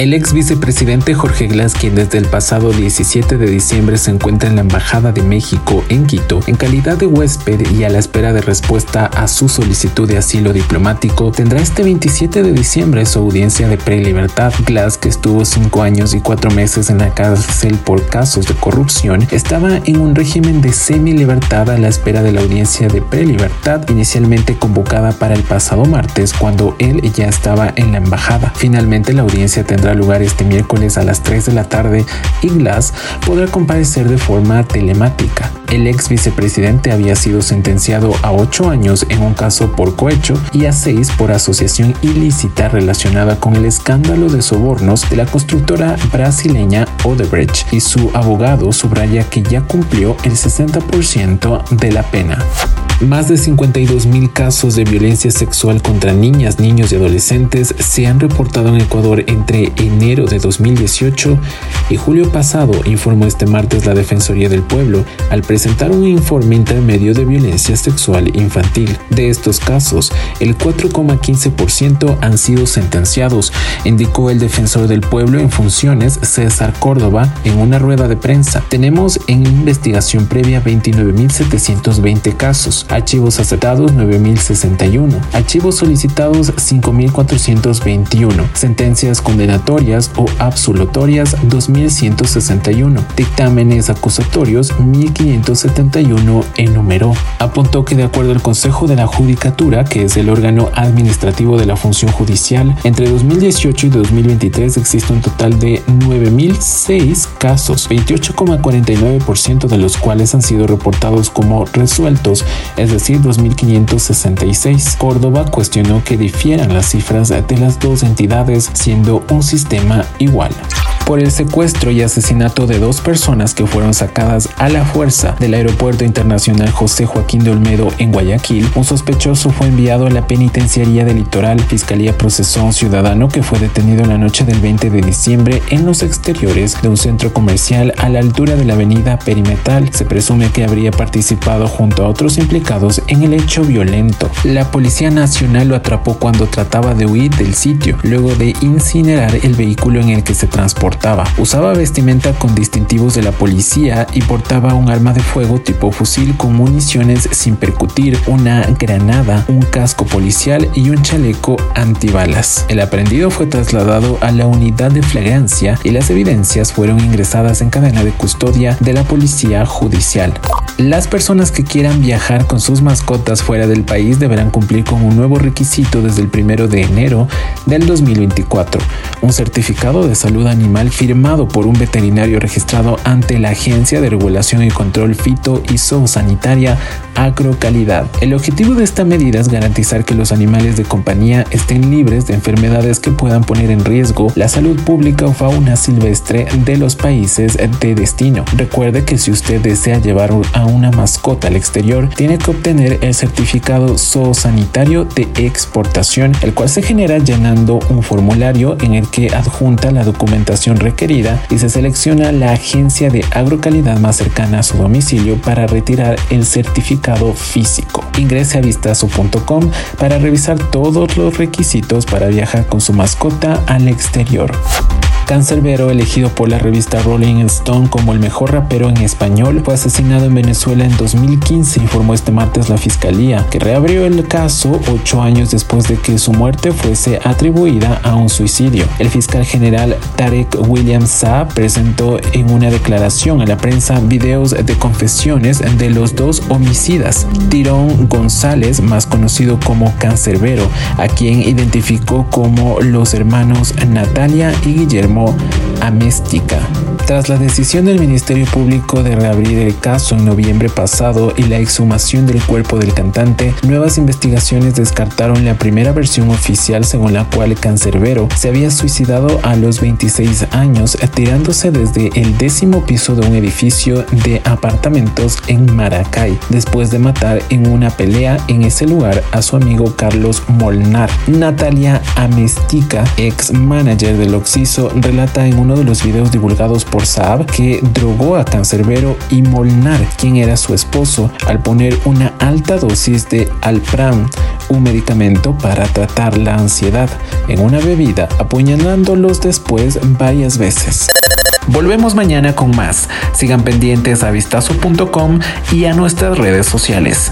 El ex vicepresidente Jorge Glass, quien desde el pasado 17 de diciembre se encuentra en la Embajada de México en Quito, en calidad de huésped y a la espera de respuesta a su solicitud de asilo diplomático, tendrá este 27 de diciembre su audiencia de prelibertad. Glass, que estuvo cinco años y cuatro meses en la cárcel por casos de corrupción, estaba en un régimen de semi-libertad a la espera de la audiencia de prelibertad, inicialmente convocada para el pasado martes, cuando él ya estaba en la embajada. Finalmente, la audiencia tendrá lugar este miércoles a las 3 de la tarde y Glass podrá comparecer de forma telemática. El ex vicepresidente había sido sentenciado a 8 años en un caso por cohecho y a 6 por asociación ilícita relacionada con el escándalo de sobornos de la constructora brasileña Odebrecht y su abogado subraya que ya cumplió el 60% de la pena. Más de 52 mil casos de violencia sexual contra niñas, niños y adolescentes se han reportado en Ecuador entre enero de 2018 y julio pasado, informó este martes la Defensoría del Pueblo al presentar un informe intermedio de violencia sexual infantil. De estos casos, el 4,15% han sido sentenciados, indicó el defensor del pueblo en funciones César Córdoba en una rueda de prensa. Tenemos en investigación previa 29.720 casos archivos aceptados 9.061, archivos solicitados 5.421, sentencias condenatorias o absolutorias 2.161, dictámenes acusatorios 1.571 enumeró. Apuntó que de acuerdo al Consejo de la Judicatura, que es el órgano administrativo de la función judicial, entre 2018 y 2023 existe un total de 9.006 casos, 28,49% de los cuales han sido reportados como resueltos es decir, 2.566. Córdoba cuestionó que difieran las cifras de las dos entidades siendo un sistema igual por el secuestro y asesinato de dos personas que fueron sacadas a la fuerza del Aeropuerto Internacional José Joaquín de Olmedo en Guayaquil, un sospechoso fue enviado a la penitenciaría del litoral. Fiscalía procesó a un ciudadano que fue detenido la noche del 20 de diciembre en los exteriores de un centro comercial a la altura de la avenida Perimetral. Se presume que habría participado junto a otros implicados en el hecho violento. La Policía Nacional lo atrapó cuando trataba de huir del sitio, luego de incinerar el vehículo en el que se Usaba vestimenta con distintivos de la policía y portaba un arma de fuego tipo fusil con municiones sin percutir, una granada, un casco policial y un chaleco antibalas. El aprendido fue trasladado a la unidad de flagrancia y las evidencias fueron ingresadas en cadena de custodia de la policía judicial. Las personas que quieran viajar con sus mascotas fuera del país deberán cumplir con un nuevo requisito desde el primero de enero del 2024, un certificado de salud animal firmado por un veterinario registrado ante la Agencia de Regulación y Control Fito y Zoosanitaria Agrocalidad. El objetivo de esta medida es garantizar que los animales de compañía estén libres de enfermedades que puedan poner en riesgo la salud pública o fauna silvestre de los países de destino. Recuerde que si usted desea llevar a una mascota al exterior, tiene que obtener el certificado zoosanitario de exportación, el cual se genera llenando un formulario en el que adjunta la documentación requerida y se selecciona la agencia de agrocalidad más cercana a su domicilio para retirar el certificado físico. Ingrese a vistazo.com para revisar todos los requisitos para viajar con su mascota al exterior. Cancerbero, elegido por la revista Rolling Stone como el mejor rapero en español, fue asesinado en Venezuela en 2015, informó este martes la fiscalía, que reabrió el caso ocho años después de que su muerte fuese atribuida a un suicidio. El fiscal general Tarek William Saab presentó en una declaración a la prensa videos de confesiones de los dos homicidas, Tirón González, más conocido como Cancerbero, a quien identificó como los hermanos Natalia y Guillermo 뭐? Améstica. Tras la decisión del Ministerio Público de reabrir el caso en noviembre pasado y la exhumación del cuerpo del cantante, nuevas investigaciones descartaron la primera versión oficial según la cual Cancerbero se había suicidado a los 26 años tirándose desde el décimo piso de un edificio de apartamentos en Maracay, después de matar en una pelea en ese lugar a su amigo Carlos Molnar. Natalia Amestica, ex manager del Oxiso, relata en uno de los videos divulgados por Saab que drogó a Cancerbero y Molnar, quien era su esposo, al poner una alta dosis de Alpram, un medicamento para tratar la ansiedad, en una bebida, apuñalándolos después varias veces. Volvemos mañana con más. Sigan pendientes a vistazo.com y a nuestras redes sociales.